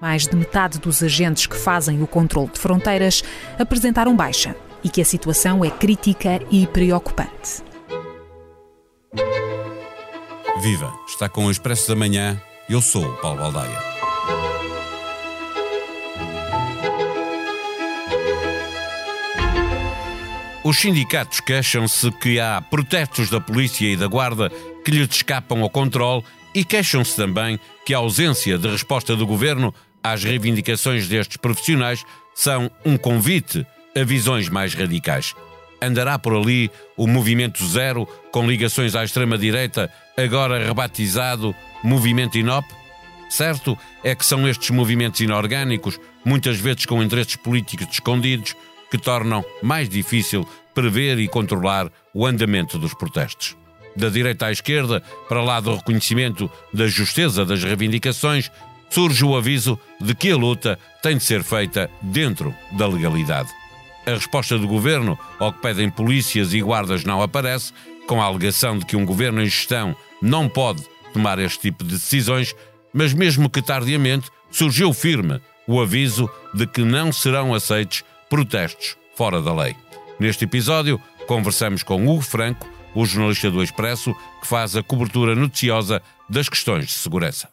Mais de metade dos agentes que fazem o controle de fronteiras apresentaram baixa e que a situação é crítica e preocupante. Viva! Está com o Expresso da Manhã. Eu sou o Paulo Baldaia. Os sindicatos queixam-se que há protestos da polícia e da guarda que lhes escapam ao controle e queixam-se também que a ausência de resposta do governo às reivindicações destes profissionais são um convite a visões mais radicais. Andará por ali o Movimento Zero, com ligações à extrema-direita, agora rebatizado Movimento Inop? Certo é que são estes movimentos inorgânicos, muitas vezes com interesses políticos escondidos, que tornam mais difícil prever e controlar o andamento dos protestos. Da direita à esquerda, para lá do reconhecimento da justeza das reivindicações, surge o aviso de que a luta tem de ser feita dentro da legalidade. A resposta do governo ao que pedem polícias e guardas não aparece, com a alegação de que um governo em gestão não pode tomar este tipo de decisões, mas mesmo que tardiamente, surgiu firme o aviso de que não serão aceitos protestos fora da lei. Neste episódio, conversamos com Hugo Franco, o jornalista do Expresso, que faz a cobertura noticiosa das questões de segurança.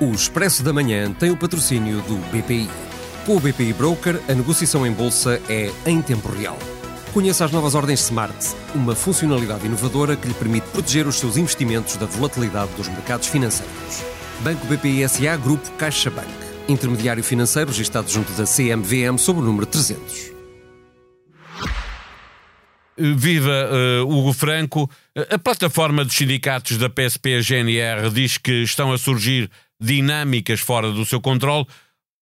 O Expresso da Manhã tem o patrocínio do BPI. Com o BPI Broker, a negociação em bolsa é em tempo real. Conheça as novas ordens Smart, uma funcionalidade inovadora que lhe permite proteger os seus investimentos da volatilidade dos mercados financeiros. Banco BPI SA Grupo CaixaBank intermediário financeiro registado junto da CMVM sob o número 300. Viva uh, Hugo Franco. A plataforma dos sindicatos da PSP-GNR diz que estão a surgir dinâmicas fora do seu controle.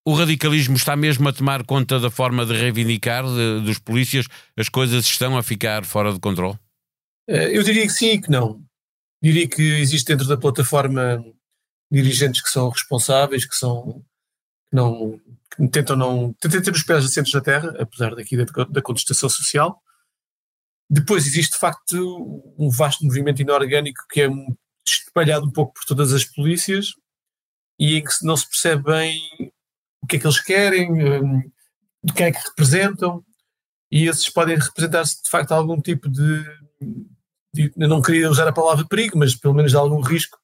O radicalismo está mesmo a tomar conta da forma de reivindicar de, dos polícias? As coisas estão a ficar fora de controle? Eh, eu diria que sim e que não. Diria que existe dentro da plataforma dirigentes que são responsáveis, que são não que tentam não tentam ter os pés assentos na terra, apesar daqui da, da contestação social. Depois existe de facto um vasto movimento inorgânico que é espalhado um pouco por todas as polícias e em que não se percebe bem o que é que eles querem, um, de quem é que representam, e esses podem representar-se de facto algum tipo de, de, Eu não queria usar a palavra perigo, mas pelo menos algum risco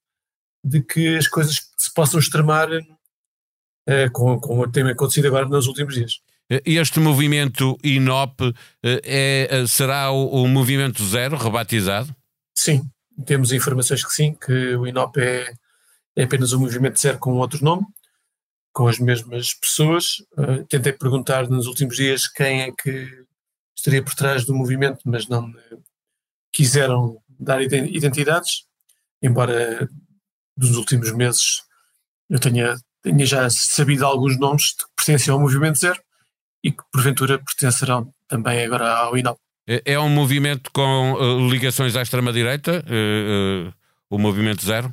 de que as coisas se possam extremar é, como, como tem acontecido agora nos últimos dias. Este movimento INOP é, é, será o, o, movimento zero rebatizado? Sim, temos informações que sim, que o INOP é, é apenas um movimento zero com outro nome, com as mesmas pessoas. Uh, tentei perguntar nos últimos dias quem é que estaria por trás do movimento, mas não quiseram dar identidades, embora dos últimos meses eu tenha tinha já sabido alguns nomes que pertencem ao Movimento Zero e que porventura pertencerão também agora ao INAL. É, é um movimento com uh, ligações à extrema-direita, uh, uh, o Movimento Zero?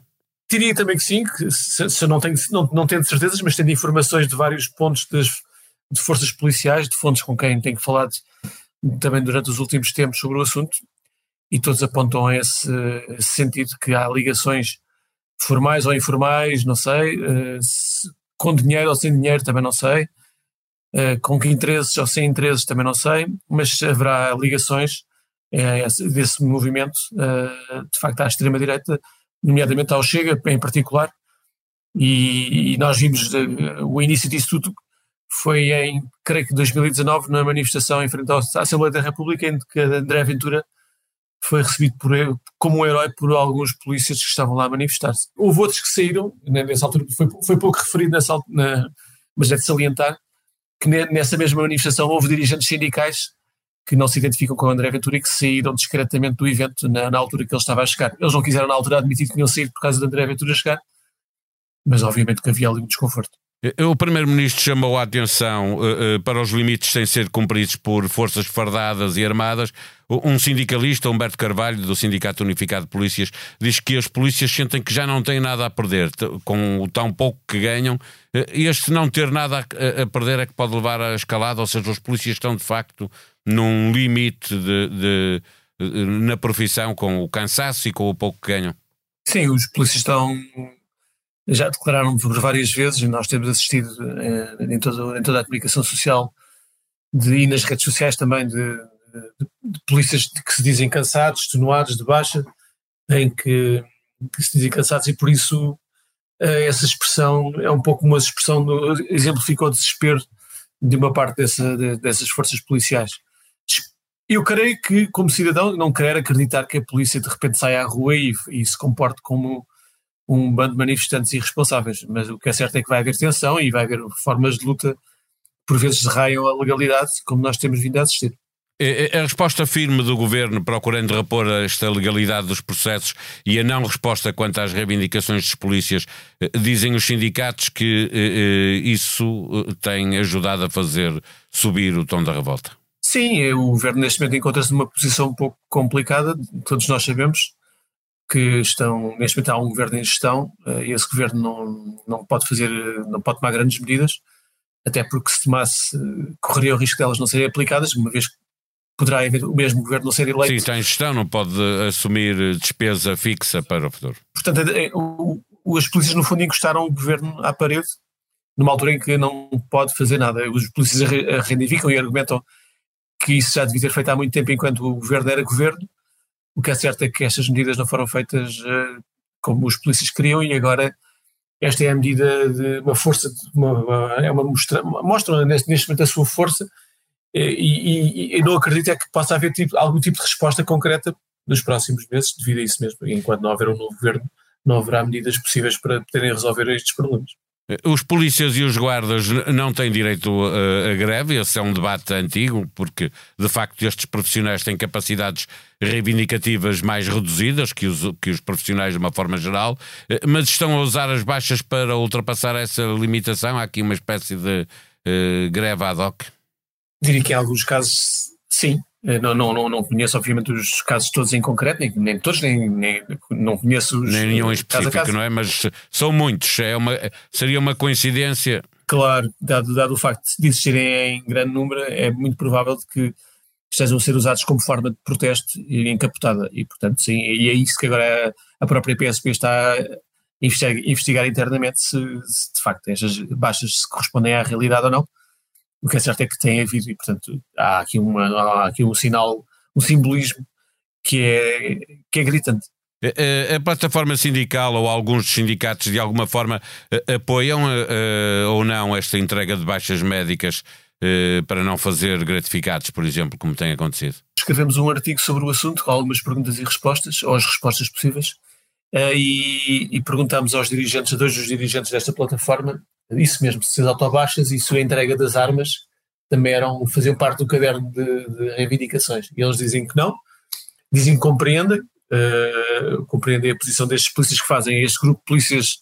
Diria também que sim, que se, se não, tenho, não, não tenho certezas, mas tendo informações de vários pontos das, de forças policiais, de fontes com quem tenho falado também durante os últimos tempos sobre o assunto, e todos apontam a esse, esse sentido que há ligações formais ou informais, não sei, se, com dinheiro ou sem dinheiro, também não sei, uh, com que interesses ou sem interesses, também não sei, mas haverá ligações uh, desse movimento, de facto, à extrema-direita, nomeadamente ao Chega, em particular, e, e nós vimos o início disso tudo foi em, creio que 2019, na manifestação em frente à Assembleia da República, em que André Ventura foi recebido por ele, como um herói por alguns polícias que estavam lá a manifestar-se. Houve outros que saíram, né, nessa altura foi, foi pouco referido, nessa, na, mas é de salientar que nessa mesma manifestação houve dirigentes sindicais que não se identificam com o André Ventura e que saíram discretamente do evento na, na, altura que ele estava a chegar. Eles não quiseram na altura admitir que tinham saído por causa de André Ventura chegar, mas obviamente que havia ali um desconforto. Eh, o Primeiro-Ministro chamou a atenção uh, uh, para os limites sem ser cumpridos por forças fardadas e armadas. Um sindicalista, Humberto Carvalho, do Sindicato Unificado de Polícias, diz que as polícias sentem que já não têm nada a perder com o tão pouco que ganham. Uh, este não ter nada a, a, perder é que pode levar à escalada, ou seja, os polícias estão de facto num limite de, de, de, na profissão com o cansaço e com o pouco que ganham. Sim, os polícias estão já declararam por várias vezes, e nós temos assistido eh, em, toda, em toda a comunicação social de, e nas redes sociais também de, de, de polícias que se dizem cansados, extenuados, de baixa, em que, que, se dizem cansados e por isso eh, essa expressão é um pouco uma expressão, do, exemplificou o desespero de uma parte dessa, dessas forças policiais. Eu creio que, como cidadão, não quero acreditar que a polícia de repente saia à rua e, e se comporte como um bando de manifestantes irresponsáveis, mas o que é certo é que vai haver tensão e vai haver formas de luta por vezes raiam a legalidade, como nós temos vindo a assistir. A resposta firme do governo procurando repor esta legalidade dos processos e a não resposta quanto às reivindicações dos polícias, eh, dizem os sindicatos que eh, eh, isso tem ajudado a fazer subir o tom da revolta. Sim, o governo neste momento encontra-se numa posição um pouco complicada, todos nós sabemos que estão, neste momento há um governo em gestão e esse governo não, não pode fazer, não pode tomar grandes medidas, até porque se tomasse, correria o risco delas não serem aplicadas, uma vez que poderá haver o mesmo governo não ser eleito. Sim, está em gestão, não pode assumir despesa fixa para o futuro. Portanto, é, é, as polícias no fundo encostaram o governo à parede, numa altura em que não pode fazer nada. Os polícias reivindicam e argumentam que isso já devia ter feito há muito tempo enquanto o governo era governo. O que é certo é que estas medidas não foram feitas uh, como os polícias queriam e agora esta é a medida de uma força, de uma, uma, é uma mostra, mostra neste, neste momento a sua força e, e, e, não acredito é que possa haver tipo, algum tipo de resposta concreta nos próximos meses devido a isso mesmo. Enquanto não houver um novo governo, não haverá medidas possíveis para poderem resolver estes problemas. Os polícias e os guardas não têm direito a, a, greve, esse é um debate antigo, porque de facto estes profissionais têm capacidades reivindicativas mais reduzidas que os, que os profissionais de uma forma geral, mas estão a usar as baixas para ultrapassar essa limitação. Há aqui uma espécie de uh, greve ad hoc. Diria que em alguns casos, sim. Eh, não, não, não, não conheço, obviamente, os casos todos em concreto, nem, nem todos, nem, nem não conheço os. Nem nenhum específico, caso caso. não é? Mas são muitos. É uma, seria uma coincidência. Claro, dado, dado o facto de existirem em grande número, é muito provável que estejam a ser usados como forma de protesto e encapotada. E, portanto, sim, e é isso que agora a própria PSP está a investigar, investigar internamente se, se de facto estas baixas se correspondem à realidade ou não o que é certo é que tem havido, e portanto há aqui, uma, há aqui um sinal, um simbolismo que é, que é gritante. A, a, plataforma sindical ou alguns sindicatos de alguma forma apoiam ou não esta entrega de baixas médicas para não fazer gratificados, por exemplo, como tem acontecido? Escrevemos um artigo sobre o assunto com algumas perguntas e respostas, ou as respostas possíveis, e, e perguntámos aos dirigentes, a dois dos dirigentes desta plataforma, isso mesmo, se as autobaixas e sua entrega das armas também eram, faziam parte do caderno de, de reivindicações. E eles dizem que não, dizem que compreendem, uh, compreendem a posição destes polícias que fazem, este grupo de polícias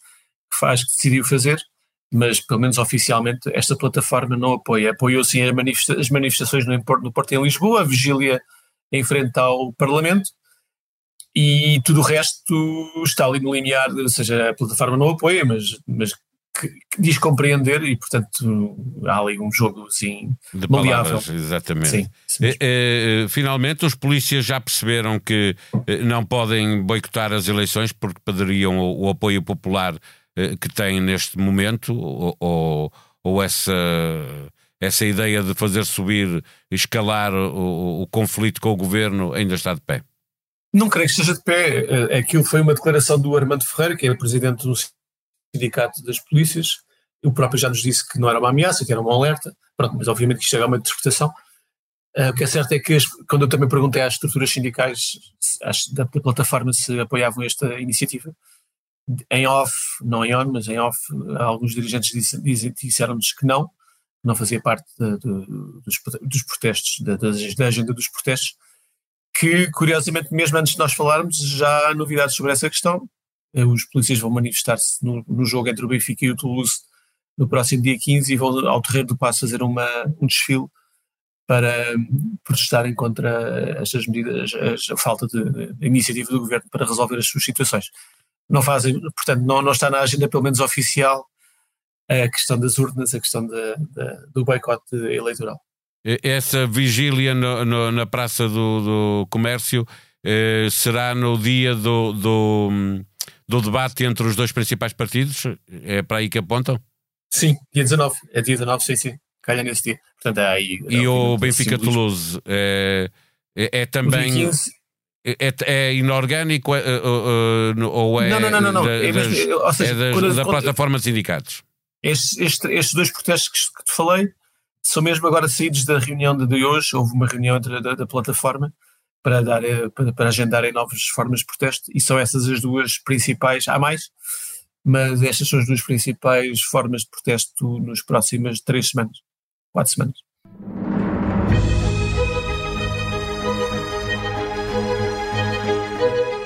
que faz, que decidiu fazer, mas pelo menos oficialmente esta plataforma não apoia. Apoiou sim as, manifesta as manifestações no, no Porto em Lisboa, a vigília em frente ao Parlamento, e tudo o resto está ali no linear, ou seja, a plataforma não apoia, mas, mas que, que diz compreender e, portanto, há ali um jogo assim de maleável. Palavras, exatamente. Sim, é, é, finalmente, os polícias já perceberam que eh, não podem boicotar as eleições porque perderiam o, o apoio popular que têm neste momento, ou, ou, ou essa essa ideia de fazer subir, escalar o, o, conflito com o governo ainda está de pé? Não creio que esteja de pé. Aquilo foi uma declaração do Armando Ferreira, que é presidente do Sindicato das Polícias. O próprio já nos disse que não era uma ameaça, que era uma alerta. Pronto, mas obviamente que isto é uma interpretação. Uh, o que é certo é que, as, quando eu também perguntei às estruturas sindicais às, da, da, plataforma se apoiavam esta iniciativa, em off, não em on, mas em off, alguns dirigentes disseram-nos que não, não fazia parte de, de, dos, dos, protestos, da, da agenda dos protestos, que curiosamente, mesmo antes de nós falarmos, já há novidades sobre essa questão. Eh, os polícias vão manifestar-se no, no, jogo entre o Benfica e o Toulouse no próximo dia 15 e vão ao Terreiro do Passo fazer uma, um desfile para protestarem contra estas medidas, a, falta de, de, iniciativa do governo para resolver as suas situações. Não fazem, portanto, não, não está na agenda, pelo menos oficial, a questão das urnas, a questão de, de, do boicote eleitoral. Essa vigília no, no, na Praça do, do Comércio eh, será no dia do, do do debate entre os dois principais partidos? É para aí que apontam? Sim, dia 19. É dia 19, sim, sim. Calha nesse dia. Portanto, é aí, e o Benfica-Toulouse é, é, é, também... É, é, é, inorgânico é, ou é, não, não, não, não. Da, é, das, ou seja, é das, quando, da plataforma de sindicatos? Estes, estes, estes, dois protestos que, que te falei são mesmo agora saídos da reunião de hoje. Houve uma reunião da, da plataforma para, dar, eh, para, para agendarem novas formas de protesto e são essas as duas principais. Há mais, mas estas são as duas principais formas de protesto nos próximas três semanas, quatro semanas.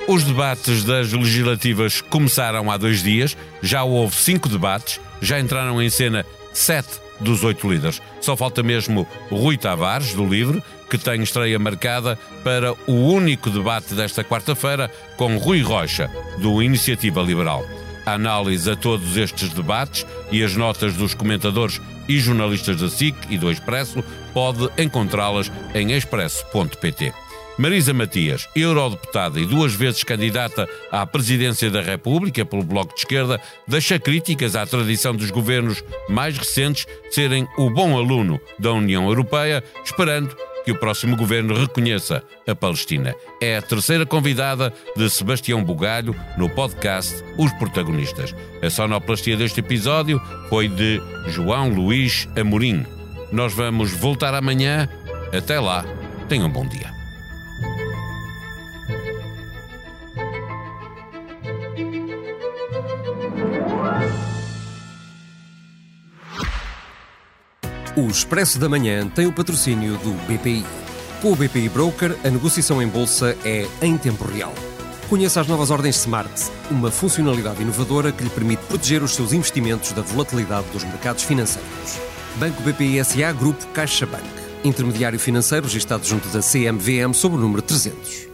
Os debates das legislativas começaram há dois dias, já houve cinco debates, já entraram em cena sete dos oito líderes. Só falta mesmo Rui Tavares, do Livre, que tem estreia marcada para o único debate desta quarta-feira com Rui Rocha, do Iniciativa Liberal. A análise a todos estes debates e as notas dos comentadores e jornalistas da SIC e do Expresso pode encontrá-las em expresso.pt. Marisa Matias, eurodeputada e duas vezes candidata à presidência da República pelo Bloco de Esquerda, deixa críticas à tradição dos governos mais recentes serem o bom aluno da União Europeia, esperando que o próximo governo reconheça a Palestina. É a terceira convidada de Sebastião Bugalho no podcast Os Protagonistas. A sonoplastia deste episódio foi de João Luís Amorim. Nós vamos voltar amanhã. Até lá, tenham um bom dia. O Expresso da Manhã tem o patrocínio do BPI. Com o BPI Broker, a negociação em bolsa é em tempo real. Conheça as novas ordens Smart, uma funcionalidade inovadora que lhe permite proteger os seus investimentos da volatilidade dos mercados financeiros. Banco BPI SA Grupo CaixaBank. Intermediário financeiro registrado junto da CMVM sob o número 300.